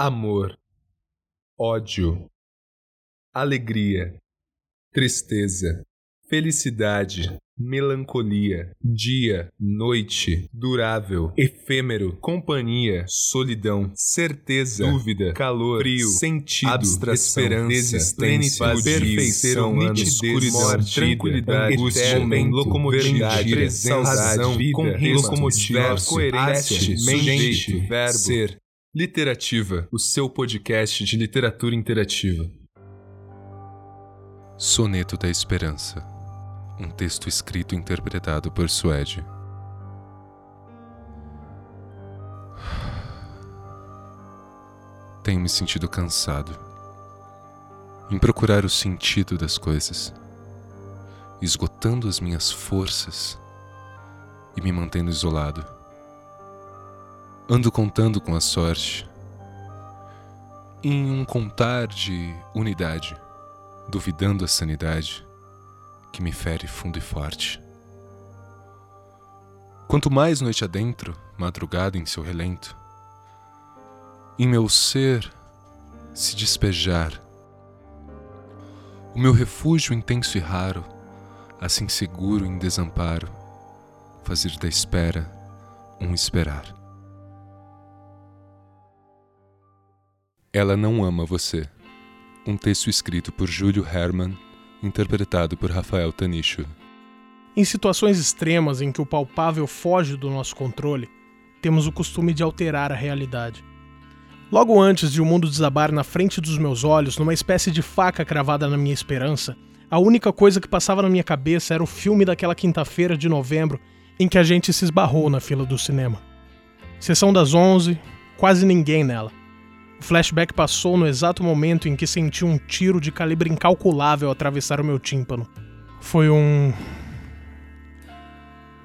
amor, ódio, alegria, tristeza, felicidade, melancolia, dia, noite, durável, efêmero, companhia, solidão, certeza, dúvida, calor, frio, sentido, abstração, esperança, existência, perfeição, nitidez, morte, tranquilidade, angústia, momento, locomotividade, presença, razão, vida, com locomotiva, coerência, mente, verbo, ser. Literativa, o seu podcast de literatura interativa. Soneto da Esperança um texto escrito e interpretado por Suede. Tenho me sentido cansado em procurar o sentido das coisas, esgotando as minhas forças e me mantendo isolado. Ando contando com a sorte em um contar de unidade, duvidando a sanidade que me fere fundo e forte. Quanto mais noite adentro, madrugada em seu relento, em meu ser se despejar, o meu refúgio intenso e raro, assim seguro em desamparo, fazer da espera um esperar. Ela não ama você. Um texto escrito por Júlio Herman interpretado por Rafael Tanicho. Em situações extremas em que o palpável foge do nosso controle, temos o costume de alterar a realidade. Logo antes de o mundo desabar na frente dos meus olhos, numa espécie de faca cravada na minha esperança, a única coisa que passava na minha cabeça era o filme daquela quinta-feira de novembro em que a gente se esbarrou na fila do cinema. Sessão das 11, quase ninguém nela. O flashback passou no exato momento em que senti um tiro de calibre incalculável atravessar o meu tímpano. Foi um.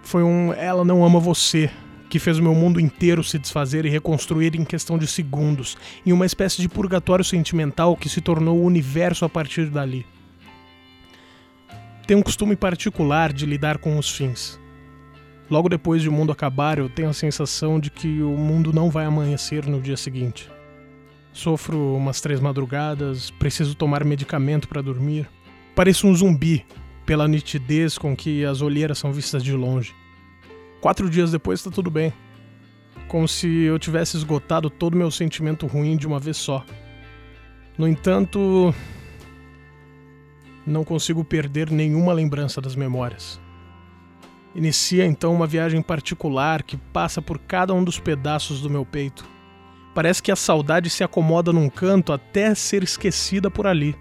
Foi um Ela Não Ama Você, que fez o meu mundo inteiro se desfazer e reconstruir em questão de segundos, em uma espécie de purgatório sentimental que se tornou o universo a partir dali. Tenho um costume particular de lidar com os fins. Logo depois de o mundo acabar, eu tenho a sensação de que o mundo não vai amanhecer no dia seguinte. Sofro umas três madrugadas, preciso tomar medicamento para dormir. Pareço um zumbi pela nitidez com que as olheiras são vistas de longe. Quatro dias depois está tudo bem. Como se eu tivesse esgotado todo o meu sentimento ruim de uma vez só. No entanto, não consigo perder nenhuma lembrança das memórias. Inicia então uma viagem particular que passa por cada um dos pedaços do meu peito Parece que a saudade se acomoda num canto até ser esquecida por ali.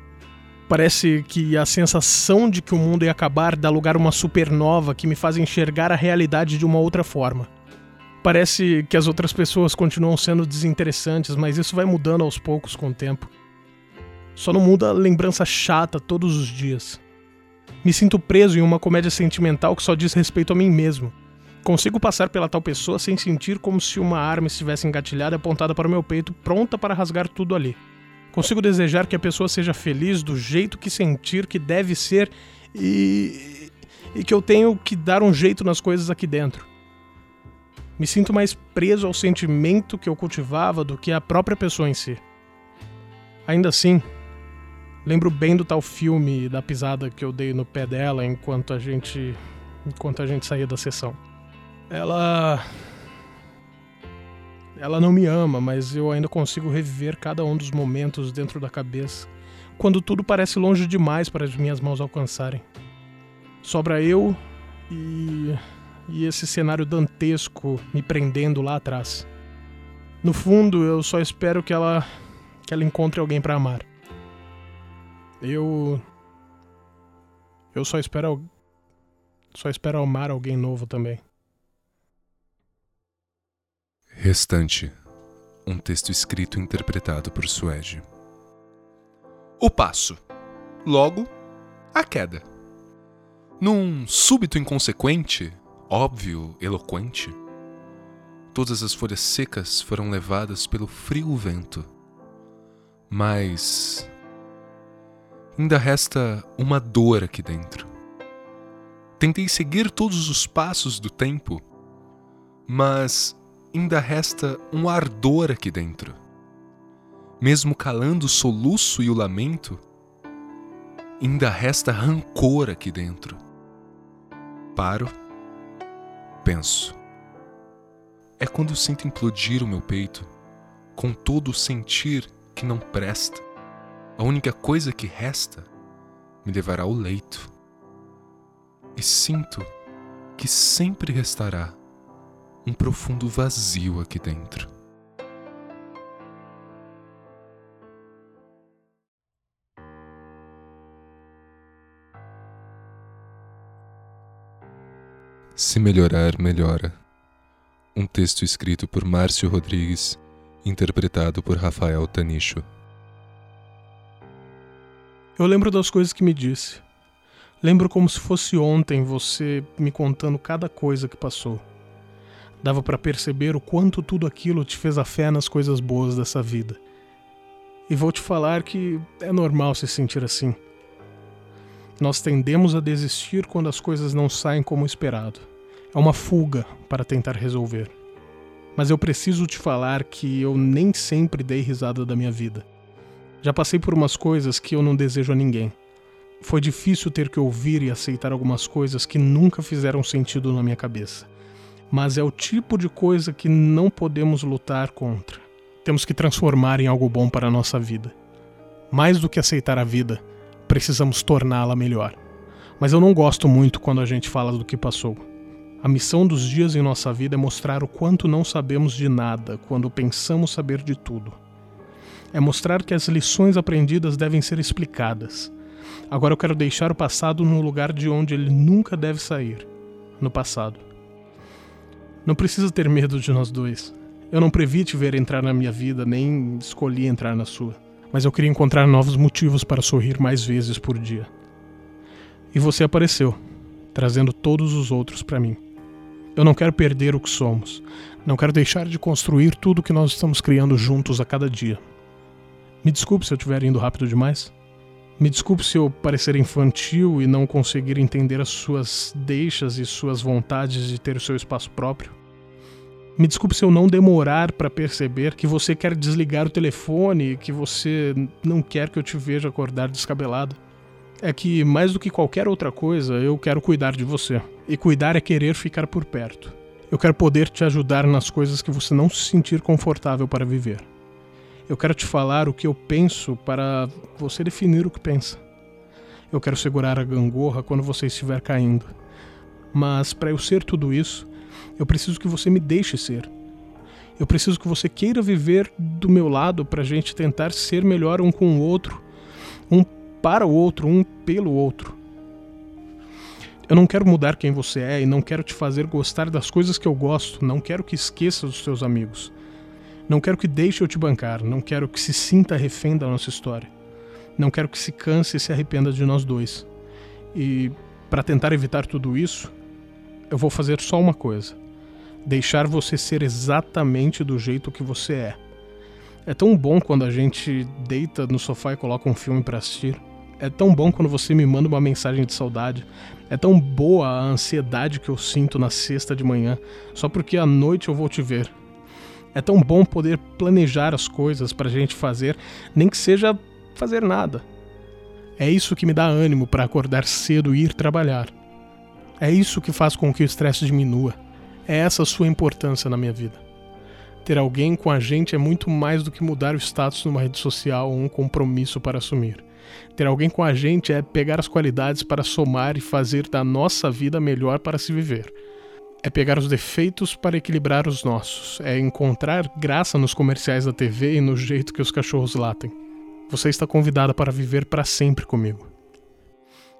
Parece que a sensação de que o mundo ia acabar dá lugar a uma supernova que me faz enxergar a realidade de uma outra forma. Parece que as outras pessoas continuam sendo desinteressantes, mas isso vai mudando aos poucos com o tempo. Só não muda a lembrança chata todos os dias. Me sinto preso em uma comédia sentimental que só diz respeito a mim mesmo. Consigo passar pela tal pessoa sem sentir como se uma arma estivesse engatilhada apontada para o meu peito, pronta para rasgar tudo ali. Consigo desejar que a pessoa seja feliz do jeito que sentir que deve ser e. e que eu tenho que dar um jeito nas coisas aqui dentro. Me sinto mais preso ao sentimento que eu cultivava do que à própria pessoa em si. Ainda assim, lembro bem do tal filme da pisada que eu dei no pé dela enquanto a gente enquanto a gente saía da sessão. Ela. Ela não me ama, mas eu ainda consigo reviver cada um dos momentos dentro da cabeça, quando tudo parece longe demais para as minhas mãos alcançarem. Sobra eu e. e esse cenário dantesco me prendendo lá atrás. No fundo, eu só espero que ela. que ela encontre alguém para amar. Eu. Eu só espero. Só espero amar alguém novo também. Restante. Um texto escrito e interpretado por Suede. O passo. Logo, a queda. Num súbito inconsequente, óbvio, eloquente, todas as folhas secas foram levadas pelo frio vento. Mas ainda resta uma dor aqui dentro. Tentei seguir todos os passos do tempo, mas ainda resta um ardor aqui dentro. mesmo calando o soluço e o lamento, ainda resta rancor aqui dentro. Paro, penso. É quando sinto implodir o meu peito, com todo o sentir que não presta. A única coisa que resta me levará ao leito. E sinto que sempre restará um profundo vazio aqui dentro. Se melhorar, melhora. Um texto escrito por Márcio Rodrigues, interpretado por Rafael Tanicho. Eu lembro das coisas que me disse. Lembro como se fosse ontem você me contando cada coisa que passou. Dava para perceber o quanto tudo aquilo te fez a fé nas coisas boas dessa vida. E vou te falar que é normal se sentir assim. Nós tendemos a desistir quando as coisas não saem como esperado. É uma fuga para tentar resolver. Mas eu preciso te falar que eu nem sempre dei risada da minha vida. Já passei por umas coisas que eu não desejo a ninguém. Foi difícil ter que ouvir e aceitar algumas coisas que nunca fizeram sentido na minha cabeça. Mas é o tipo de coisa que não podemos lutar contra. Temos que transformar em algo bom para a nossa vida. Mais do que aceitar a vida, precisamos torná-la melhor. Mas eu não gosto muito quando a gente fala do que passou. A missão dos dias em nossa vida é mostrar o quanto não sabemos de nada quando pensamos saber de tudo. É mostrar que as lições aprendidas devem ser explicadas. Agora eu quero deixar o passado no lugar de onde ele nunca deve sair no passado. Não precisa ter medo de nós dois. Eu não previ te ver entrar na minha vida, nem escolhi entrar na sua mas eu queria encontrar novos motivos para sorrir mais vezes por dia. E você apareceu, trazendo todos os outros para mim. Eu não quero perder o que somos. Não quero deixar de construir tudo que nós estamos criando juntos a cada dia. Me desculpe se eu estiver indo rápido demais. Me desculpe se eu parecer infantil e não conseguir entender as suas deixas e suas vontades de ter o seu espaço próprio. Me desculpe se eu não demorar para perceber que você quer desligar o telefone, que você não quer que eu te veja acordar descabelado. É que, mais do que qualquer outra coisa, eu quero cuidar de você. E cuidar é querer ficar por perto. Eu quero poder te ajudar nas coisas que você não se sentir confortável para viver. Eu quero te falar o que eu penso para você definir o que pensa. Eu quero segurar a gangorra quando você estiver caindo. Mas para eu ser tudo isso, eu preciso que você me deixe ser. Eu preciso que você queira viver do meu lado para a gente tentar ser melhor um com o outro, um para o outro, um pelo outro. Eu não quero mudar quem você é e não quero te fazer gostar das coisas que eu gosto, não quero que esqueça dos seus amigos. Não quero que deixe eu te bancar, não quero que se sinta refém da nossa história. Não quero que se canse e se arrependa de nós dois. E para tentar evitar tudo isso, eu vou fazer só uma coisa: deixar você ser exatamente do jeito que você é. É tão bom quando a gente deita no sofá e coloca um filme para assistir. É tão bom quando você me manda uma mensagem de saudade. É tão boa a ansiedade que eu sinto na sexta de manhã, só porque à noite eu vou te ver. É tão bom poder planejar as coisas para a gente fazer, nem que seja fazer nada. É isso que me dá ânimo para acordar cedo e ir trabalhar. É isso que faz com que o estresse diminua. É essa a sua importância na minha vida. Ter alguém com a gente é muito mais do que mudar o status numa rede social ou um compromisso para assumir. Ter alguém com a gente é pegar as qualidades para somar e fazer da nossa vida melhor para se viver. É pegar os defeitos para equilibrar os nossos. É encontrar graça nos comerciais da TV e no jeito que os cachorros latem. Você está convidada para viver para sempre comigo.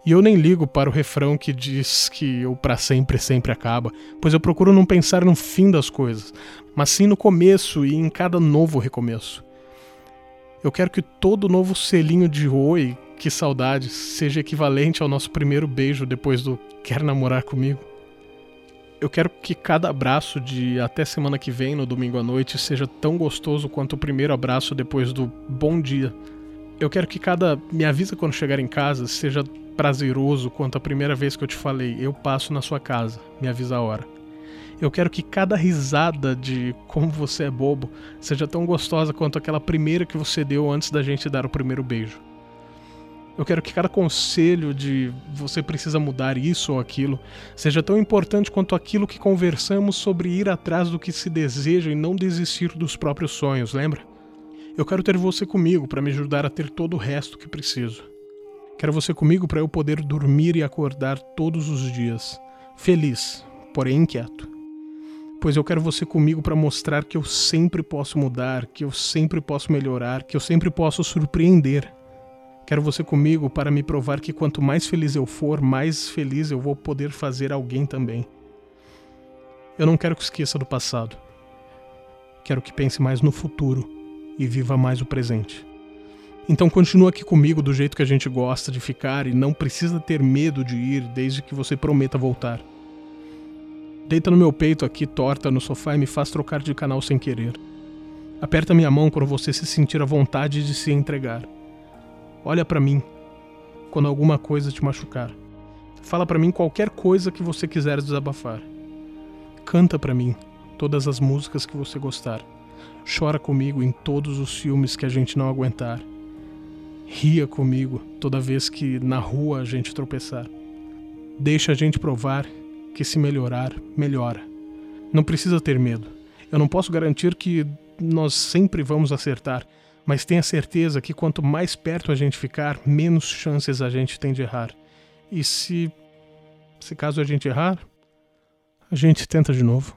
E eu nem ligo para o refrão que diz que o para sempre sempre acaba, pois eu procuro não pensar no fim das coisas, mas sim no começo e em cada novo recomeço. Eu quero que todo novo selinho de oi, que saudades, seja equivalente ao nosso primeiro beijo depois do quer namorar comigo. Eu quero que cada abraço de até semana que vem, no domingo à noite, seja tão gostoso quanto o primeiro abraço depois do bom dia. Eu quero que cada me avisa quando chegar em casa seja prazeroso quanto a primeira vez que eu te falei, eu passo na sua casa, me avisa a hora. Eu quero que cada risada de como você é bobo seja tão gostosa quanto aquela primeira que você deu antes da gente dar o primeiro beijo. Eu quero que cada conselho de você precisa mudar isso ou aquilo seja tão importante quanto aquilo que conversamos sobre ir atrás do que se deseja e não desistir dos próprios sonhos, lembra? Eu quero ter você comigo para me ajudar a ter todo o resto que preciso. Quero você comigo para eu poder dormir e acordar todos os dias, feliz, porém inquieto. Pois eu quero você comigo para mostrar que eu sempre posso mudar, que eu sempre posso melhorar, que eu sempre posso surpreender Quero você comigo para me provar que quanto mais feliz eu for, mais feliz eu vou poder fazer alguém também. Eu não quero que esqueça do passado. Quero que pense mais no futuro e viva mais o presente. Então continua aqui comigo do jeito que a gente gosta de ficar e não precisa ter medo de ir desde que você prometa voltar. Deita no meu peito aqui torta no sofá e me faz trocar de canal sem querer. Aperta minha mão quando você se sentir à vontade de se entregar. Olha para mim quando alguma coisa te machucar. Fala para mim qualquer coisa que você quiser desabafar. Canta para mim todas as músicas que você gostar. Chora comigo em todos os filmes que a gente não aguentar. Ria comigo toda vez que na rua a gente tropeçar. Deixa a gente provar que se melhorar, melhora. Não precisa ter medo. Eu não posso garantir que nós sempre vamos acertar, mas tenha certeza que quanto mais perto a gente ficar, menos chances a gente tem de errar. E se, se caso a gente errar, a gente tenta de novo.